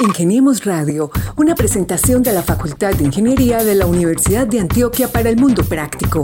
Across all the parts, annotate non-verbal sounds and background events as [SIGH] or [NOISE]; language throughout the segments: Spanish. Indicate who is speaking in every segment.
Speaker 1: Ingeniemos Radio, una presentación de la Facultad de Ingeniería de la Universidad de Antioquia para el Mundo Práctico.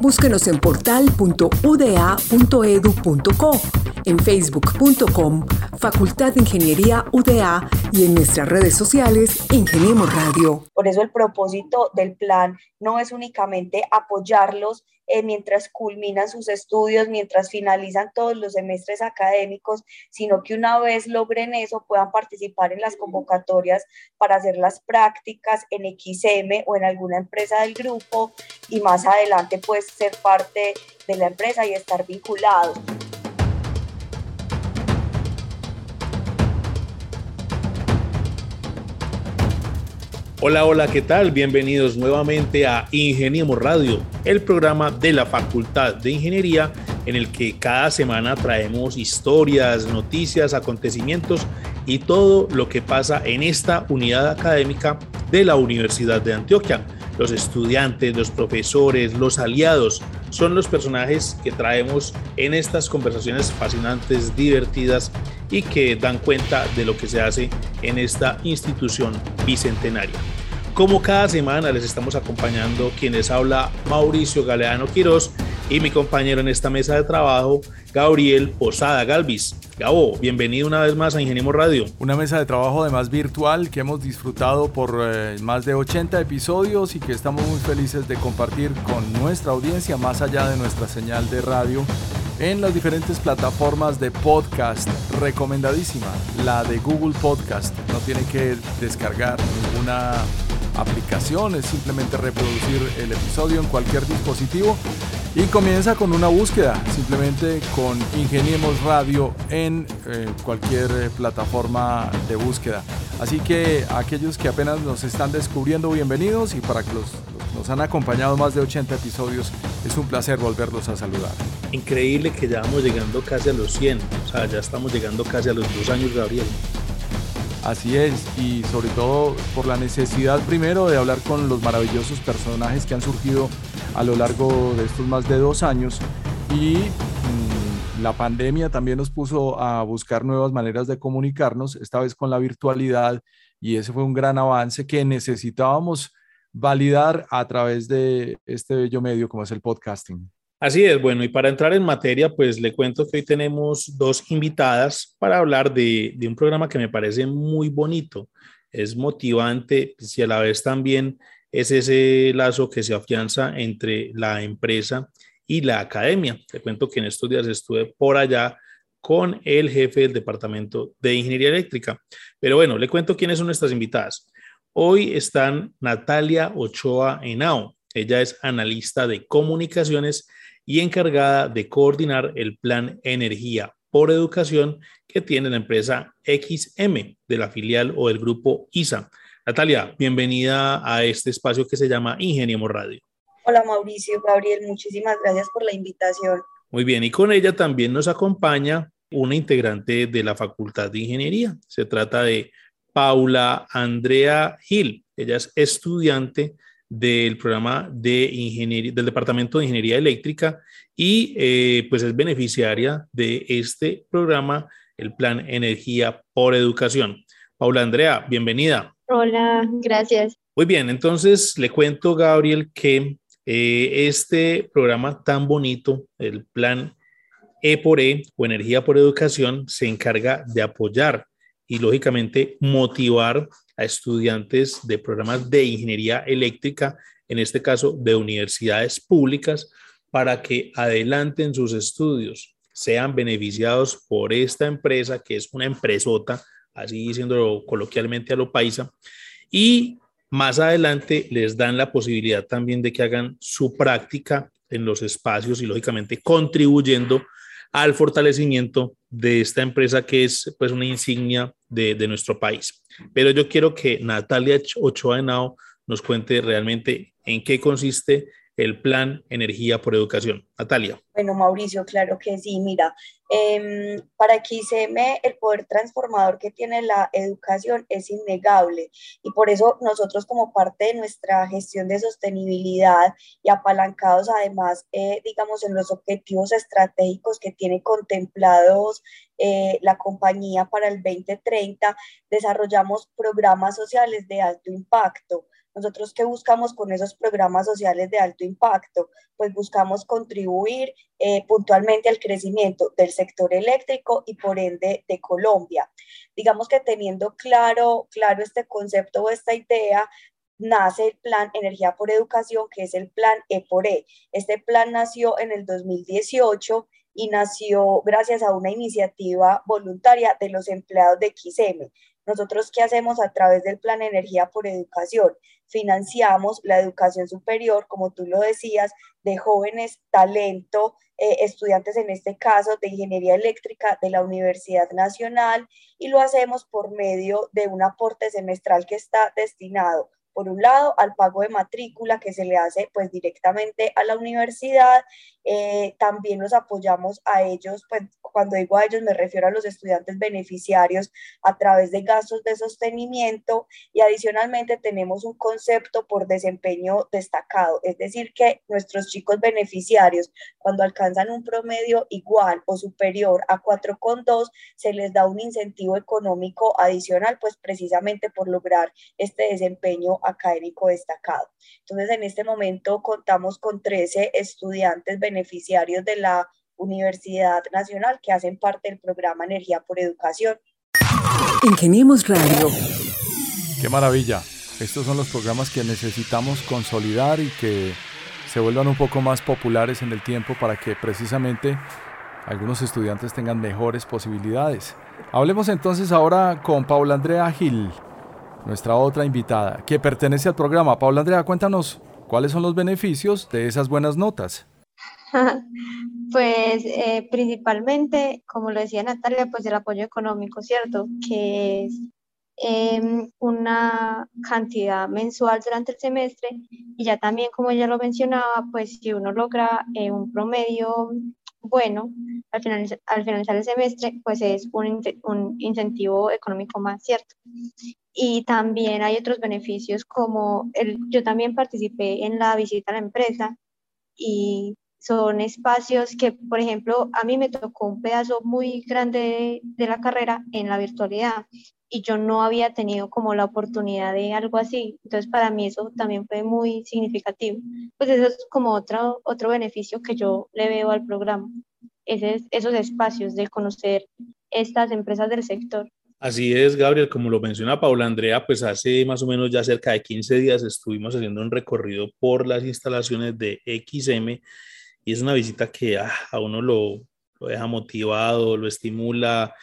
Speaker 1: Búsquenos en portal.uda.edu.co, en facebook.com, Facultad de Ingeniería UDA y en nuestras redes sociales, Ingeniemos Radio.
Speaker 2: Por eso el propósito del plan no es únicamente apoyarlos eh, mientras culminan sus estudios, mientras finalizan todos los semestres académicos, sino que una vez logren eso puedan participar en las convocatorias para hacer las prácticas en XM o en alguna empresa del grupo y más adelante pues ser parte de la empresa y estar vinculados.
Speaker 3: Hola, hola, ¿qué tal? Bienvenidos nuevamente a Ingeniemos Radio, el programa de la Facultad de Ingeniería en el que cada semana traemos historias, noticias, acontecimientos y todo lo que pasa en esta unidad académica de la Universidad de Antioquia. Los estudiantes, los profesores, los aliados son los personajes que traemos en estas conversaciones fascinantes, divertidas y que dan cuenta de lo que se hace en esta institución bicentenaria. Como cada semana les estamos acompañando quienes habla Mauricio Galeano Quiroz y mi compañero en esta mesa de trabajo, Gabriel Posada Galvis. Gabo, bienvenido una vez más a Ingeniemos Radio.
Speaker 4: Una mesa de trabajo además virtual que hemos disfrutado por eh, más de 80 episodios y que estamos muy felices de compartir con nuestra audiencia más allá de nuestra señal de radio en las diferentes plataformas de podcast recomendadísima, la de Google Podcast. No tiene que descargar ninguna aplicación, es simplemente reproducir el episodio en cualquier dispositivo y comienza con una búsqueda, simplemente con Ingeniemos Radio en eh, cualquier eh, plataforma de búsqueda. Así que aquellos que apenas nos están descubriendo, bienvenidos y para que los, nos han acompañado más de 80 episodios, es un placer volverlos a saludar.
Speaker 3: Increíble que ya vamos llegando casi a los 100, o sea, ya estamos llegando casi a los dos años, Gabriel.
Speaker 4: Así es, y sobre todo por la necesidad primero de hablar con los maravillosos personajes que han surgido a lo largo de estos más de dos años y mm, la pandemia también nos puso a buscar nuevas maneras de comunicarnos, esta vez con la virtualidad y ese fue un gran avance que necesitábamos validar a través de este bello medio como es el podcasting.
Speaker 3: Así es, bueno, y para entrar en materia, pues le cuento que hoy tenemos dos invitadas para hablar de, un programa que me parece muy bonito, es motivante, pues, y a la vez también es ese lazo que se afianza entre la empresa y la academia. Te cuento que en estos días estuve por allá con el jefe del departamento de ingeniería eléctrica. Pero bueno, le cuento quiénes son nuestras invitadas. Hoy están Natalia Ochoa Henao. Ella es analista de comunicaciones y encargada de coordinar el plan Energía por Educación que tiene la empresa XM de la filial o del grupo ISA. Natalia, bienvenida a este espacio que se llama Ingeniemos Radio.
Speaker 2: Hola Mauricio, Gabriel, muchísimas gracias por la invitación.
Speaker 3: Muy bien, y con ella también nos acompaña una integrante de la Facultad de Ingeniería. Se trata de Paula Andrea Gil. Ella es estudiante del programa de ingeniería, del Departamento de Ingeniería Eléctrica y eh, pues es beneficiaria de este programa, el Plan Energía por Educación. Paula Andrea, bienvenida.
Speaker 5: Hola, gracias.
Speaker 3: Muy bien, entonces le cuento, Gabriel, que eh, este programa tan bonito, el Plan E por E o Energía por Educación, se encarga de apoyar y lógicamente motivar a estudiantes de programas de ingeniería eléctrica, en este caso de universidades públicas, para que adelanten sus estudios, sean beneficiados por esta empresa, que es una empresota, así diciéndolo coloquialmente a lo paisa, y más adelante les dan la posibilidad también de que hagan su práctica en los espacios y lógicamente contribuyendo al fortalecimiento de esta empresa que es pues una insignia de, de nuestro país. Pero yo quiero que Natalia Ochoa Henao nos cuente realmente en qué consiste el plan Energía por Educación. Natalia.
Speaker 2: Bueno, Mauricio, claro que sí. Mira, Em, para XICM el poder transformador que tiene la educación es innegable y por eso nosotros como parte de nuestra gestión de sostenibilidad y apalancados además, eh, digamos, en los objetivos estratégicos que tiene contemplados eh, la compañía para el 2030, desarrollamos programas sociales de alto impacto nosotros, ¿qué buscamos con esos programas sociales de alto impacto? Pues buscamos contribuir eh, puntualmente al crecimiento del sector eléctrico y por ende de Colombia. Digamos que teniendo claro, claro este concepto o esta idea, nace el plan Energía por Educación, que es el plan E por E. Este plan nació en el 2018 y nació gracias a una iniciativa voluntaria de los empleados de XM. Nosotros, ¿qué hacemos a través del Plan Energía por Educación? Financiamos la educación superior, como tú lo decías, de jóvenes talento, eh, estudiantes en este caso de Ingeniería Eléctrica de la Universidad Nacional, y lo hacemos por medio de un aporte semestral que está destinado por un lado, al pago de matrícula que se le hace pues directamente a la universidad. Eh, también nos apoyamos a ellos, pues cuando digo a ellos me refiero a los estudiantes beneficiarios a través de gastos de sostenimiento y adicionalmente tenemos un concepto por desempeño destacado, es decir, que nuestros chicos beneficiarios cuando alcanzan un promedio igual o superior a 4,2 se les da un incentivo económico adicional, pues precisamente por lograr este desempeño académico destacado. Entonces, en este momento contamos con 13 estudiantes beneficiarios de la Universidad Nacional que hacen parte del programa Energía por Educación.
Speaker 1: Ingeniemos Radio.
Speaker 4: Qué maravilla. Estos son los programas que necesitamos consolidar y que se vuelvan un poco más populares en el tiempo para que precisamente algunos estudiantes tengan mejores posibilidades. Hablemos entonces ahora con Paula Andrea Gil nuestra otra invitada, que pertenece al programa. Paula Andrea, cuéntanos cuáles son los beneficios de esas buenas notas. [LAUGHS]
Speaker 5: Pues eh, principalmente, como lo decía Natalia, pues el apoyo económico, ¿cierto? Que es em, una cantidad mensual durante el semestre y ya también, como ella lo mencionaba, pues si uno logra eh, un promedio bueno al, al finalizar el semestre, pues es un incentivo económico más, ¿cierto? Y también hay otros beneficios como el, yo también participé en la visita a la empresa y son espacios que, por ejemplo, a mí me tocó un pedazo muy grande de, la carrera en la virtualidad y yo no había tenido como la oportunidad de algo así. Entonces, para mí eso también fue muy significativo. Pues eso es como otro, otro beneficio que yo le veo al programa, Ese, esos espacios de conocer estas empresas del sector.
Speaker 3: Así es, Gabriel, como lo menciona Paula Andrea, pues hace más o menos ya cerca de 15 días estuvimos haciendo un recorrido por las instalaciones de XM y es una visita que ah, a uno lo, lo deja motivado, lo estimula,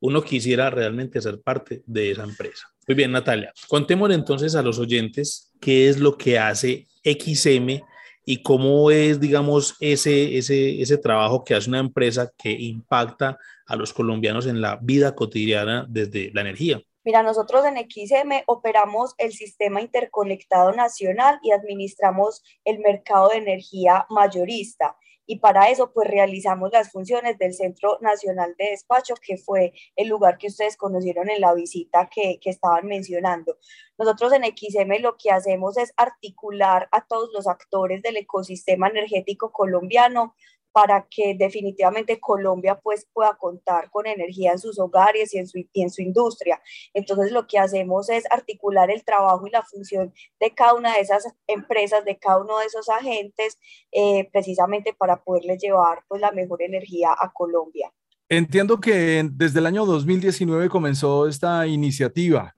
Speaker 3: uno quisiera realmente ser parte de esa empresa. Muy bien, Natalia, contémosle entonces a los oyentes qué es lo que hace XM y cómo es, digamos, ese, ese, ese trabajo que hace una empresa que impacta a los colombianos en la vida cotidiana desde la energía.
Speaker 2: Mira, nosotros en XM operamos el sistema interconectado nacional y administramos el mercado de energía mayorista y para eso pues realizamos las funciones del Centro Nacional de Despacho, que fue el lugar que ustedes conocieron en la visita que, que estaban mencionando. Nosotros en XM lo que hacemos es articular a todos los actores del ecosistema energético colombiano para que definitivamente Colombia pues pueda contar con energía en sus hogares y en su, en su industria. Entonces lo que hacemos es articular el trabajo y la función de cada una de esas empresas, de cada uno de esos agentes, eh, precisamente para poderles llevar pues la mejor energía a Colombia.
Speaker 4: Entiendo que desde el año 2019 comenzó esta iniciativa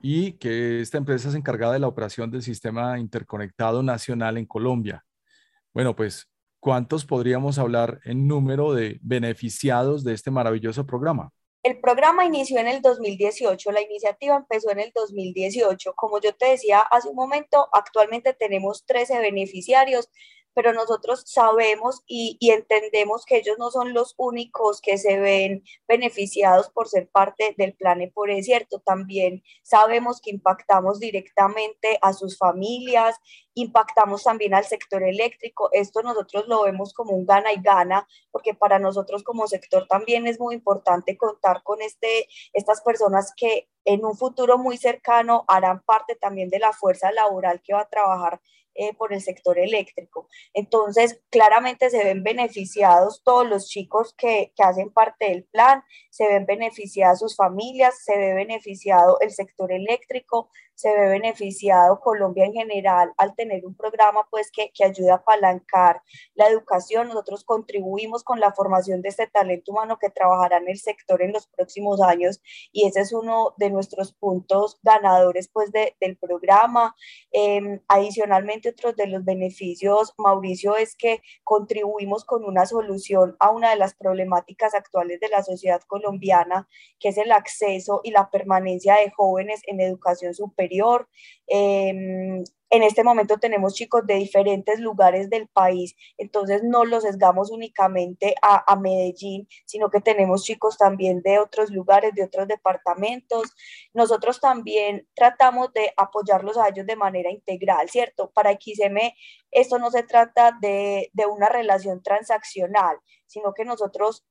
Speaker 4: y que esta empresa es encargada de la operación del sistema interconectado nacional en Colombia. Bueno, pues ¿cuántos podríamos hablar en número de beneficiados de este maravilloso programa?
Speaker 2: El programa inició en el 2018, la iniciativa empezó en el 2018. Como yo te decía hace un momento, actualmente tenemos 13 beneficiarios pero nosotros sabemos y, entendemos que ellos no son los únicos que se ven beneficiados por ser parte del plan por es cierto, también sabemos que impactamos directamente a sus familias, impactamos también al sector eléctrico. Esto nosotros lo vemos como un gana y gana, porque para nosotros como sector también es muy importante contar con este, estas personas que en un futuro muy cercano harán parte también de la fuerza laboral que va a trabajar eh, por el sector eléctrico. Entonces, claramente se ven beneficiados todos los chicos que, que hacen parte del plan, se ven beneficiadas sus familias, se ve beneficiado el sector eléctrico, se ve beneficiado Colombia en general al tener un programa pues que, que ayuda a apalancar la educación. Nosotros contribuimos con la formación de este talento humano que trabajará en el sector en los próximos años y ese es uno de nuestros puntos ganadores pues de, del programa. Em, adicionalmente, otro de los beneficios, Mauricio, es que contribuimos con una solución a una de las problemáticas actuales de la sociedad colombiana, que es el acceso y la permanencia de jóvenes en educación superior. Em, en este momento tenemos chicos de diferentes lugares del país, entonces no los sesgamos únicamente a, a, Medellín, sino que tenemos chicos también de otros lugares, de otros departamentos. Nosotros también tratamos de apoyarlos a ellos de manera integral, ¿cierto? Para XM esto no se trata de, de una relación transaccional, sino que nosotros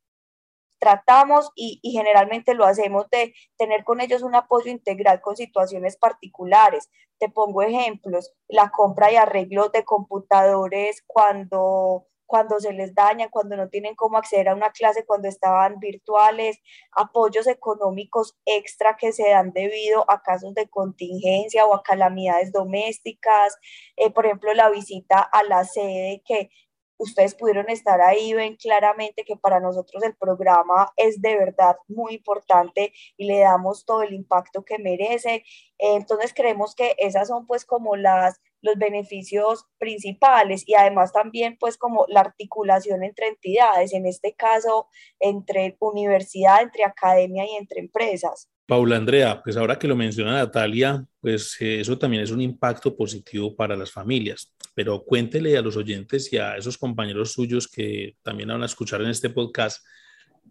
Speaker 2: tratamos y, generalmente lo hacemos de tener con ellos un apoyo integral con situaciones particulares. Te pongo ejemplos, la compra y arreglo de computadores cuando cuando se les daña, cuando no tienen cómo acceder a una clase, cuando estaban virtuales, apoyos económicos extra que se dan debido a casos de contingencia o a calamidades domésticas, eh, por ejemplo, la visita a la sede que ustedes pudieron estar ahí, ven claramente que para nosotros el programa es de verdad muy importante y le damos todo el impacto que merece. Entonces creemos que esas son pues como las los beneficios principales y además también pues como la articulación entre entidades, en este caso entre universidad, entre academia y entre empresas.
Speaker 3: Paula Andrea, pues ahora que lo menciona Natalia, pues eh, eso también es un impacto positivo para las familias, pero cuéntele a los oyentes y a esos compañeros suyos que también van a escuchar en este podcast,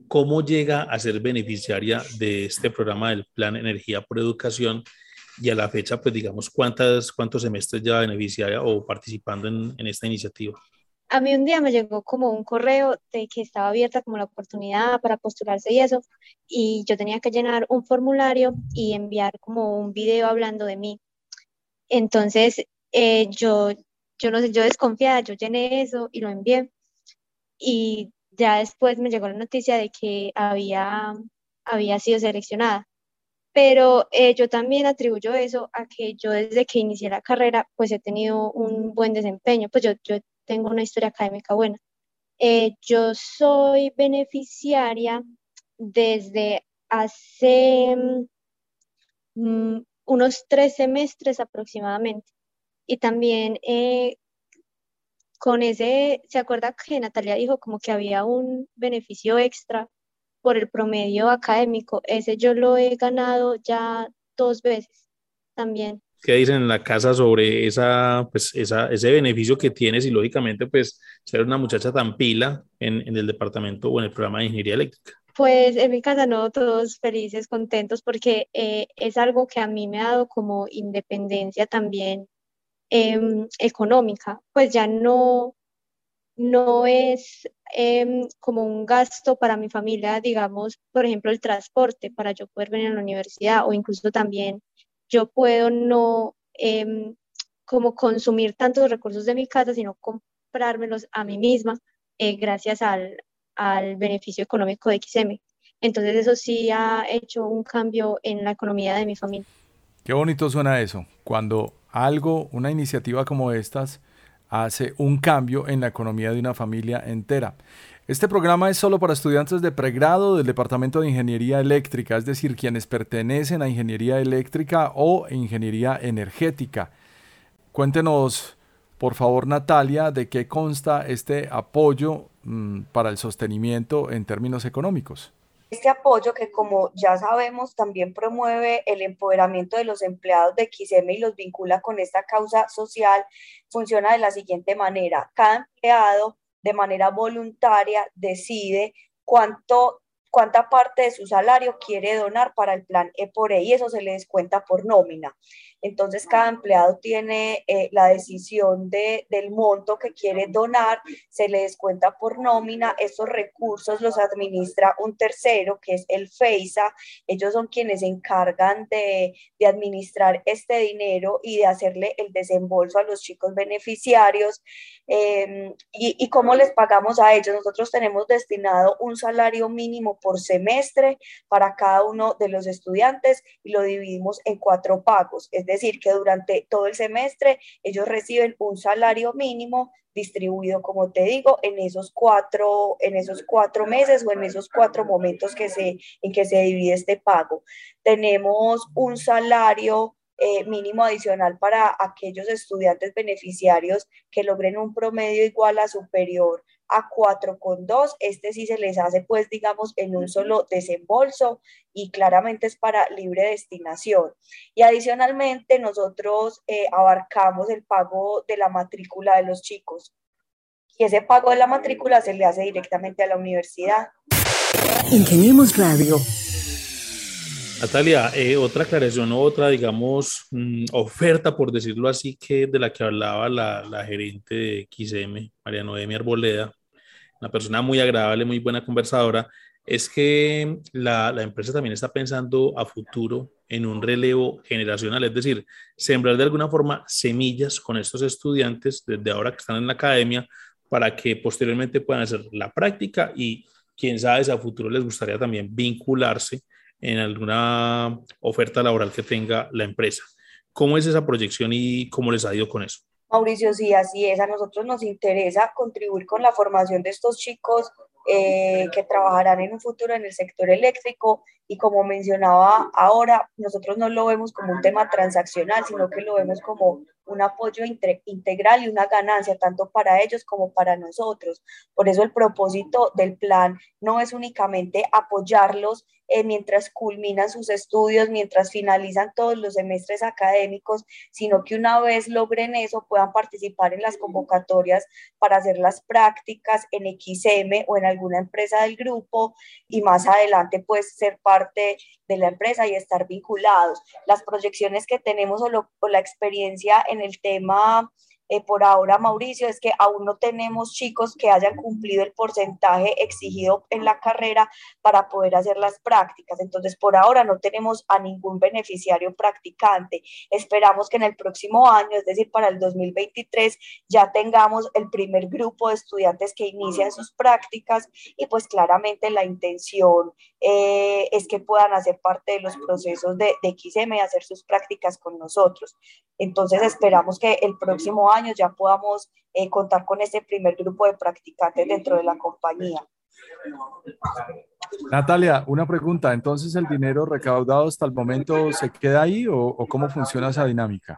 Speaker 3: cómo llega a ser beneficiaria de este programa del Plan Energía por Educación y a la fecha, pues digamos, cuántas, cuántos semestres ya beneficiaria o participando en, en esta iniciativa
Speaker 5: a mí un día me llegó como un correo de que estaba abierta como la oportunidad para postularse y eso, y yo tenía que llenar un formulario y enviar como un video hablando de mí. Entonces, eh, yo, yo no sé, yo desconfiada, yo llené eso y lo envié. Y ya después me llegó la noticia de que había, había sido seleccionada. Pero eh, yo también atribuyo eso a que yo desde que inicié la carrera, pues he tenido un buen desempeño. Pues yo, yo tengo una historia académica buena. Eh, yo soy beneficiaria desde hace mm, unos tres semestres aproximadamente. Y también eh, con ese, ¿se acuerda que Natalia dijo como que había un beneficio extra por el promedio académico? Ese yo lo he ganado ya dos veces también
Speaker 3: qué dicen en la casa sobre esa, pues, esa, ese beneficio que tienes y lógicamente pues ser una muchacha tan pila en, en el departamento o en el programa de ingeniería eléctrica?
Speaker 5: Pues en mi casa no, todos felices, contentos, porque eh, es algo que a mí me ha dado como independencia también em, económica, pues ya no, no es em, como un gasto para mi familia, digamos, por ejemplo, el transporte para yo poder venir a la universidad o incluso también yo puedo no em, como consumir tantos recursos de mi casa, sino comprármelos a mí misma eh, gracias al, al beneficio económico de XM. Entonces eso sí ha hecho un cambio en la economía de mi familia.
Speaker 4: Qué bonito suena eso, cuando algo, una iniciativa como estas, hace un cambio en la economía de una familia entera. Este programa es solo para estudiantes de pregrado del Departamento de Ingeniería Eléctrica, es decir, quienes pertenecen a Ingeniería Eléctrica o Ingeniería Energética. Cuéntenos, por favor, Natalia, de qué consta este apoyo mm, para el sostenimiento en términos económicos.
Speaker 2: Este apoyo que como ya sabemos también promueve el empoderamiento de los empleados de XM y los vincula con esta causa social, funciona de la siguiente manera. Cada empleado de manera voluntaria decide cuánto cuánta parte de su salario quiere donar para el plan E por E y eso se le descuenta por nómina. Entonces, cada empleado tiene eh, la decisión de, del monto que quiere donar, se le descuenta por nómina. Esos recursos los administra un tercero, que es el FEISA. Ellos son quienes se encargan de, de administrar este dinero y de hacerle el desembolso a los chicos beneficiarios. Em, y, y cómo les pagamos a ellos? Nosotros tenemos destinado un salario mínimo por semestre para cada uno de los estudiantes y lo dividimos en cuatro pagos. Es decir, que durante todo el semestre ellos reciben un salario mínimo distribuido, como te digo, en esos cuatro, en esos cuatro meses o en esos cuatro momentos que se, en que se divide este pago. Tenemos un salario eh, mínimo adicional para aquellos estudiantes beneficiarios que logren un promedio igual a superior a 4,2. Este sí se les hace, pues, digamos, en un solo desembolso y claramente es para libre destinación. Y adicionalmente nosotros eh, abarcamos el pago de la matrícula de los chicos. Y ese pago de la matrícula se le hace directamente a la universidad.
Speaker 1: Ingeniemos Radio
Speaker 3: Natalia, eh, otra aclaración, otra, digamos, mm, oferta, por decirlo así, que de la que hablaba la, la gerente de XM, María Noemia Arboleda, una persona muy agradable, muy buena conversadora, es que la, la, empresa también está pensando a futuro en un relevo generacional, es decir, sembrar de alguna forma semillas con estos estudiantes desde ahora que están en la academia para que posteriormente puedan hacer la práctica y quién sabe si a futuro les gustaría también vincularse en alguna oferta laboral que tenga la empresa. ¿Cómo es esa proyección y cómo les ha ido con eso?
Speaker 2: Mauricio, sí, así es. A nosotros nos interesa contribuir con la formación de estos chicos eh, que trabajarán en un futuro en el sector eléctrico y como mencionaba ahora, nosotros no lo vemos como un tema transaccional, sino que lo vemos como un apoyo integral y una ganancia tanto para ellos como para nosotros. Por eso el propósito del plan no es únicamente apoyarlos eh, mientras culminan sus estudios, mientras finalizan todos los semestres académicos, sino que una vez logren eso puedan participar en las convocatorias para hacer las prácticas en XM o en alguna empresa del grupo y más adelante pues ser parte de la empresa y estar vinculados. Las proyecciones que tenemos o, o la experiencia en el tema eh, por ahora, Mauricio, es que aún no tenemos chicos que hayan cumplido el porcentaje exigido en la carrera para poder hacer las prácticas. Entonces, por ahora no tenemos a ningún beneficiario practicante. Esperamos que en el próximo año, es decir, para el 2023, ya tengamos el primer grupo de estudiantes que inician sus prácticas y pues claramente la intención eh, es que puedan hacer parte de los procesos de, de XM y hacer sus prácticas con nosotros. Entonces, esperamos que el próximo año ya podamos eh, contar con este primer grupo de practicantes dentro de la compañía.
Speaker 4: Natalia, una pregunta. Entonces, ¿el dinero recaudado hasta el momento se queda ahí o, o cómo funciona esa dinámica?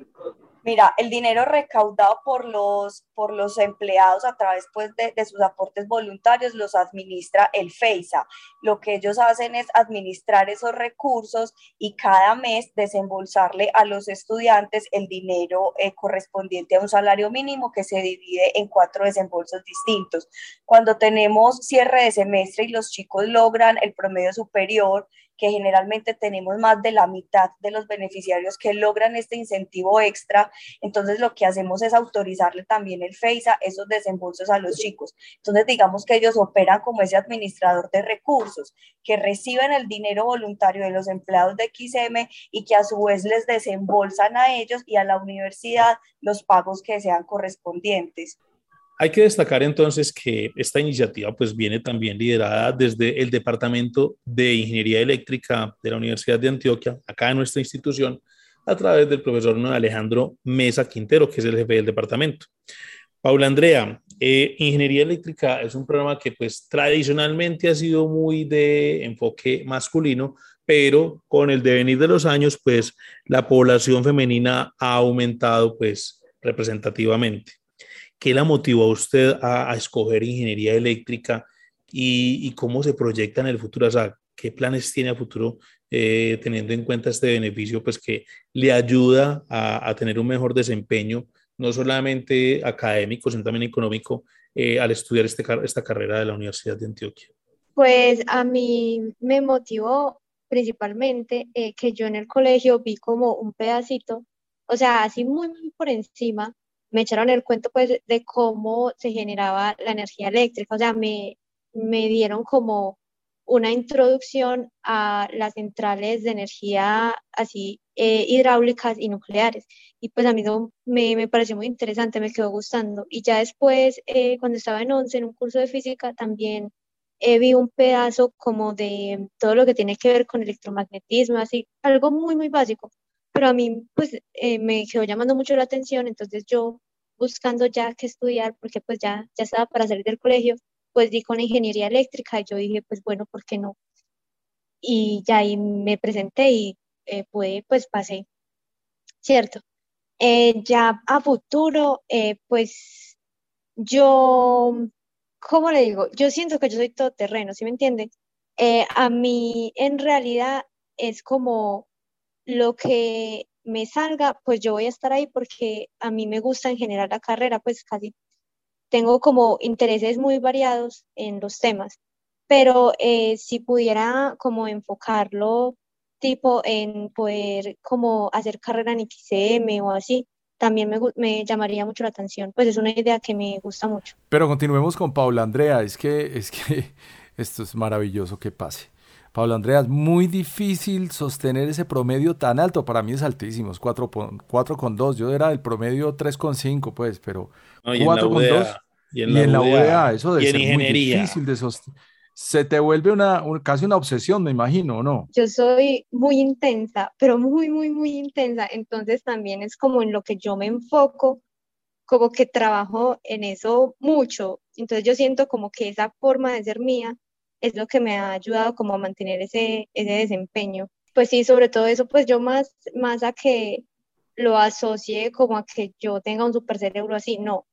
Speaker 2: Mira, el dinero recaudado por los, por los empleados a través pues, de, de, sus aportes voluntarios los administra el FEISA. Lo que ellos hacen es administrar esos recursos y cada mes desembolsarle a los estudiantes el dinero eh, correspondiente a un salario mínimo que se divide en cuatro desembolsos distintos. Cuando tenemos cierre de semestre y los chicos logran el promedio superior, que generalmente tenemos más de la mitad de los beneficiarios que logran este incentivo extra, entonces lo que hacemos es autorizarle también el FEISA esos desembolsos a los chicos. Entonces digamos que ellos operan como ese administrador de recursos, que reciben el dinero voluntario de los empleados de XM y que a su vez les desembolsan a ellos y a la universidad los pagos que sean correspondientes.
Speaker 3: Hay que destacar entonces que esta iniciativa pues viene también liderada desde el Departamento de Ingeniería Eléctrica de la Universidad de Antioquia, acá en nuestra institución, a través del profesor Alejandro Mesa Quintero, que es el jefe del departamento. Paula Andrea, eh, Ingeniería Eléctrica es un programa que pues tradicionalmente ha sido muy de enfoque masculino, pero con el devenir de los años pues la población femenina ha aumentado pues representativamente. ¿Qué la motivó a usted a, a escoger ingeniería eléctrica y, y, cómo se proyecta en el futuro? O sea, qué planes tiene a futuro eh, teniendo en cuenta este beneficio, pues que le ayuda a, tener un mejor desempeño, no solamente académico, sino también económico, eh, al estudiar este, esta carrera de la Universidad de Antioquia?
Speaker 5: Pues a mí me motivó principalmente eh, que yo en el colegio vi como un pedacito, o sea, así muy, muy por encima, me echaron el cuento pues de cómo se generaba la energía eléctrica, o sea, me, me dieron como una introducción a las centrales de energía así eh, hidráulicas y nucleares. Y pues a mí me, me, pareció muy interesante, me quedó gustando. Y ya después, eh, cuando estaba en 11, en un curso de física, también eh, vi un pedazo como de todo lo que tiene que ver con electromagnetismo, así, algo muy, muy básico. Pero a mí, pues, me quedó llamando mucho la atención, entonces yo buscando ya qué estudiar, porque pues ya, ya estaba para salir del colegio, pues di con ingeniería eléctrica y yo dije, pues bueno, ¿por qué no? Y ya ahí me presenté y eh, pues pasé, ¿cierto? Eh, ya a futuro, eh, pues yo, ¿cómo le digo? Yo siento que yo soy todoterreno, ¿sí me entiende? Eh, a mí en realidad es como lo que me salga, pues yo voy a estar ahí porque a mí me gusta en general la carrera, pues casi tengo como intereses muy variados en los temas, pero eh, si pudiera como enfocarlo tipo en poder como hacer carrera en XCM o así, también me, me, llamaría mucho la atención, pues es una idea que me gusta mucho.
Speaker 4: Pero continuemos con Paula Andrea, es que, es que [LAUGHS] esto es maravilloso que pase. Paula Andrea, es muy difícil sostener ese promedio tan alto. Para mí es altísimo, es 4,2. Yo era el promedio 3,5, pues, pero 4,2. Y en la, y en la UDA, eso de ser muy difícil de sostener. Se te vuelve una, casi una obsesión, me imagino, ¿no?
Speaker 5: Yo soy muy intensa, pero muy, muy, muy intensa. Entonces también es como en lo que yo me enfoco, como que trabajo en eso mucho. Entonces yo siento como que esa forma de ser mía es lo que me ha ayudado como a mantener ese, ese desempeño. Pues sí, sobre todo eso, pues yo más, más a que lo asocie como a que yo tenga un super cerebro así, no,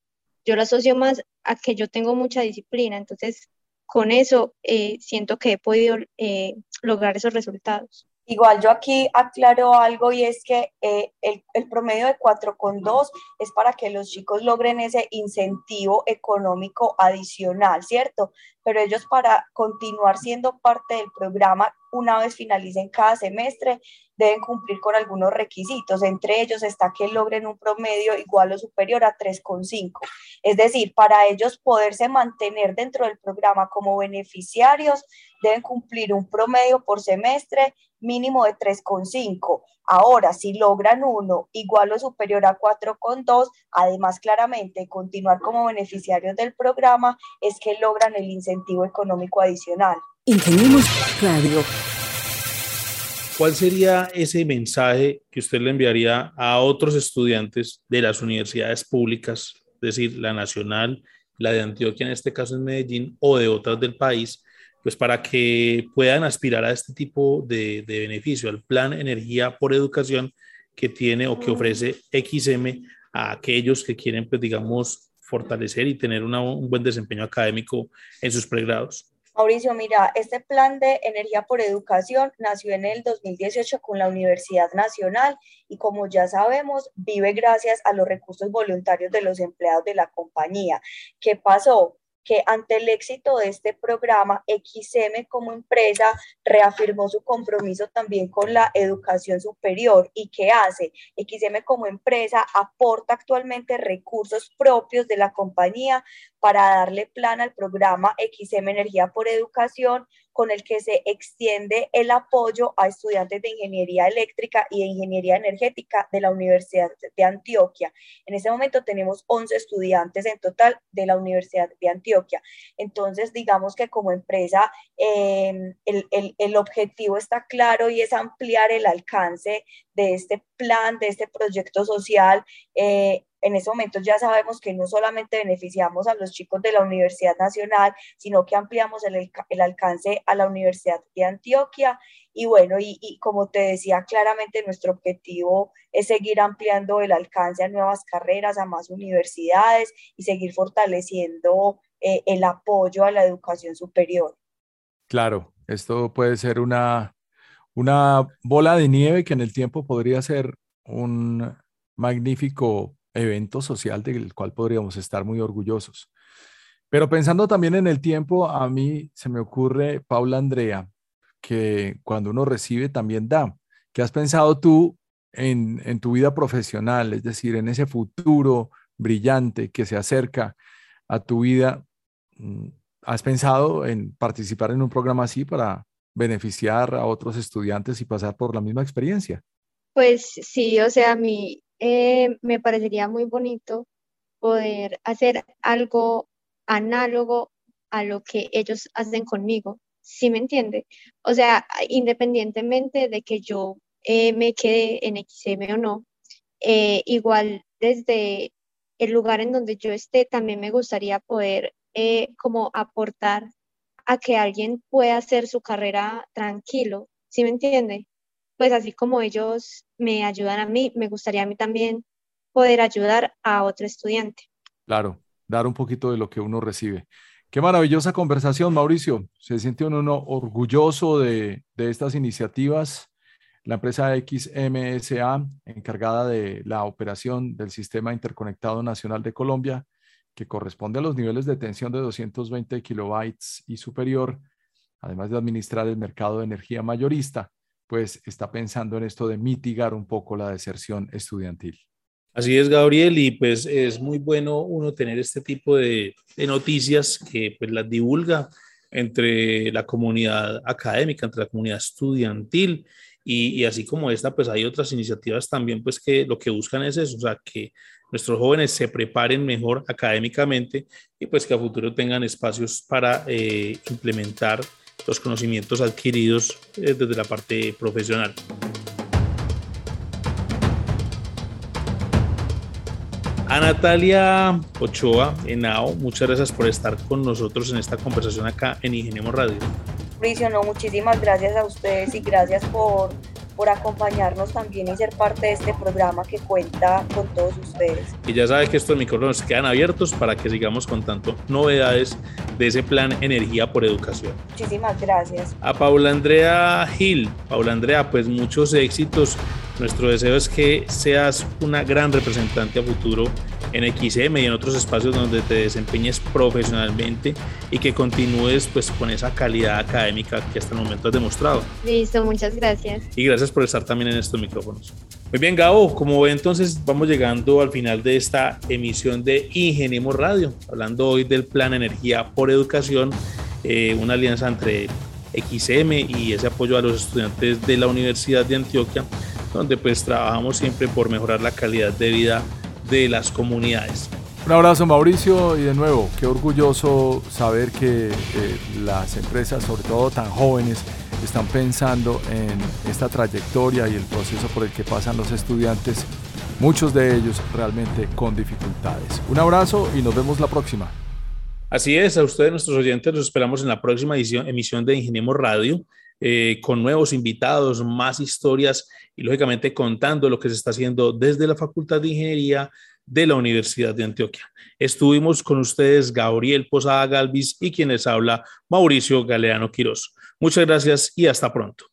Speaker 5: yo lo asocio más a que yo tengo mucha disciplina, entonces con eso eh, siento que he podido eh, lograr esos resultados.
Speaker 2: Igual yo aquí aclaro algo y es que eh, el, el, promedio de 4,2 es para que los chicos logren ese incentivo económico adicional, ¿cierto? Pero ellos para continuar siendo parte del programa, una vez finalicen cada semestre, deben cumplir con algunos requisitos. Entre ellos está que logren un promedio igual o superior a 3,5. Es decir, para ellos poderse mantener dentro del programa como beneficiarios, deben cumplir un promedio por semestre mínimo de 3,5. Ahora, si logran uno igual o superior a 4,2, además claramente continuar como beneficiarios del programa, es que logran el incentivo económico adicional.
Speaker 1: Ingeniemos Radio
Speaker 3: ¿Cuál sería ese mensaje que usted le enviaría a otros estudiantes de las universidades públicas, es decir, la nacional, la de Antioquia, en este caso en Medellín, o de otras del país, pues para que puedan aspirar a este tipo de, beneficio, al plan Energía por Educación que tiene o que ofrece XM a aquellos que quieren, pues digamos, fortalecer y tener un buen desempeño académico en sus pregrados?
Speaker 2: Mauricio, mira, este plan de energía por educación nació en el 2018 con la Universidad Nacional y como ya sabemos, vive gracias a los recursos voluntarios de los empleados de la compañía. ¿Qué pasó? Que ante el éxito de este programa, XM como empresa reafirmó su compromiso también con la educación superior. ¿Y qué hace? XM como empresa aporta actualmente recursos propios de la compañía para darle plan al programa XM Energía por Educación, con el que se extiende el apoyo a estudiantes de ingeniería eléctrica y de ingeniería energética de la Universidad de Antioquia. En este momento tenemos 11 estudiantes en total de la Universidad de Antioquia. Entonces, digamos que como empresa, em, el, el, el objetivo está claro y es ampliar el alcance de este plan, de este proyecto social. Eh, en ese momento ya sabemos que no solamente beneficiamos a los chicos de la Universidad Nacional, sino que ampliamos el, alcance a la Universidad de Antioquia. Y bueno, y, y, como te decía claramente, nuestro objetivo es seguir ampliando el alcance a nuevas carreras, a más universidades y seguir fortaleciendo eh, el apoyo a la educación superior.
Speaker 4: Claro, Esto puede ser una, una bola de nieve que en el tiempo podría ser un magnífico evento social del cual podríamos estar muy orgullosos. Pero pensando también en el tiempo, a mí se me ocurre, Paula Andrea, que cuando uno recibe también da. ¿Qué has pensado tú en, en tu vida profesional? Es decir, en ese futuro brillante que se acerca a tu vida. Mm, ¿Has pensado en participar en un programa así para beneficiar a otros estudiantes y pasar por la misma experiencia?
Speaker 5: Pues sí, o sea, mí eh, me parecería muy bonito poder hacer algo análogo a lo que ellos hacen conmigo, ¿sí me entiende? O sea, independientemente de que yo eh, me quede en XM o no, eh, igual desde el lugar en donde yo esté, también me gustaría poder como aportar a que alguien pueda hacer su carrera tranquilo, ¿sí me entiende? Pues así como ellos me ayudan a mí, me gustaría a mí también poder ayudar a otro estudiante.
Speaker 4: Claro, dar un poquito de lo que uno recibe. Qué maravillosa conversación, Mauricio. Se siente uno orgulloso de, de estas iniciativas. La empresa XMSA, encargada de la operación del Sistema Interconectado Nacional de Colombia, que corresponde a los niveles de tensión de 220 kilobytes y superior, además de administrar el mercado de energía mayorista, pues está pensando en esto de mitigar un poco la deserción estudiantil.
Speaker 3: Así es, Gabriel, y pues es muy bueno uno tener este tipo de, noticias que pues las divulga entre la comunidad académica, entre la comunidad estudiantil, y, así como esta, pues hay otras iniciativas también, pues que lo que buscan es eso, o sea, que nuestros jóvenes se preparen mejor académicamente y pues que a futuro tengan espacios para eh, implementar los conocimientos adquiridos eh, desde la parte profesional. A Natalia Ochoa, Enao, muchas gracias por estar con nosotros en esta conversación acá en Ingeniemos Radio.
Speaker 2: Mauricio, no, muchísimas gracias a ustedes y gracias por por acompañarnos también y ser parte de este programa que cuenta con todos ustedes.
Speaker 3: Y ya sabes que estos micrófonos quedan abiertos para que sigamos contando novedades de ese plan Energía por Educación.
Speaker 2: Muchísimas gracias.
Speaker 3: A Paula Andrea Gil. Paula Andrea, pues muchos éxitos. Nuestro deseo es que seas una gran representante a futuro en XM y en otros espacios donde te desempeñes profesionalmente y que continúes pues con esa calidad académica que hasta el momento has demostrado.
Speaker 5: Listo, muchas gracias.
Speaker 3: Y gracias por estar también en estos micrófonos. Muy bien, Gabo, como ve entonces vamos llegando al final de esta emisión de Ingeniemos Radio, hablando hoy del Plan Energía por Educación, eh, una alianza entre XM y ese apoyo a los estudiantes de la Universidad de Antioquia, donde pues trabajamos siempre por mejorar la calidad de vida de las comunidades.
Speaker 4: Un abrazo Mauricio y de nuevo, qué orgulloso saber que eh, las empresas, sobre todo tan jóvenes, están pensando en esta trayectoria y el proceso por el que pasan los estudiantes, muchos de ellos realmente con dificultades. Un abrazo y nos vemos la próxima.
Speaker 3: Así es, a ustedes, nuestros oyentes, los esperamos en la próxima edición, emisión de Ingeniemos Radio. Eh, con nuevos invitados, más historias y lógicamente contando lo que se está haciendo desde la Facultad de Ingeniería de la Universidad de Antioquia. Estuvimos con ustedes Gabriel Posada Galvis y quienes habla Mauricio Galeano Quirós. Muchas gracias y hasta pronto.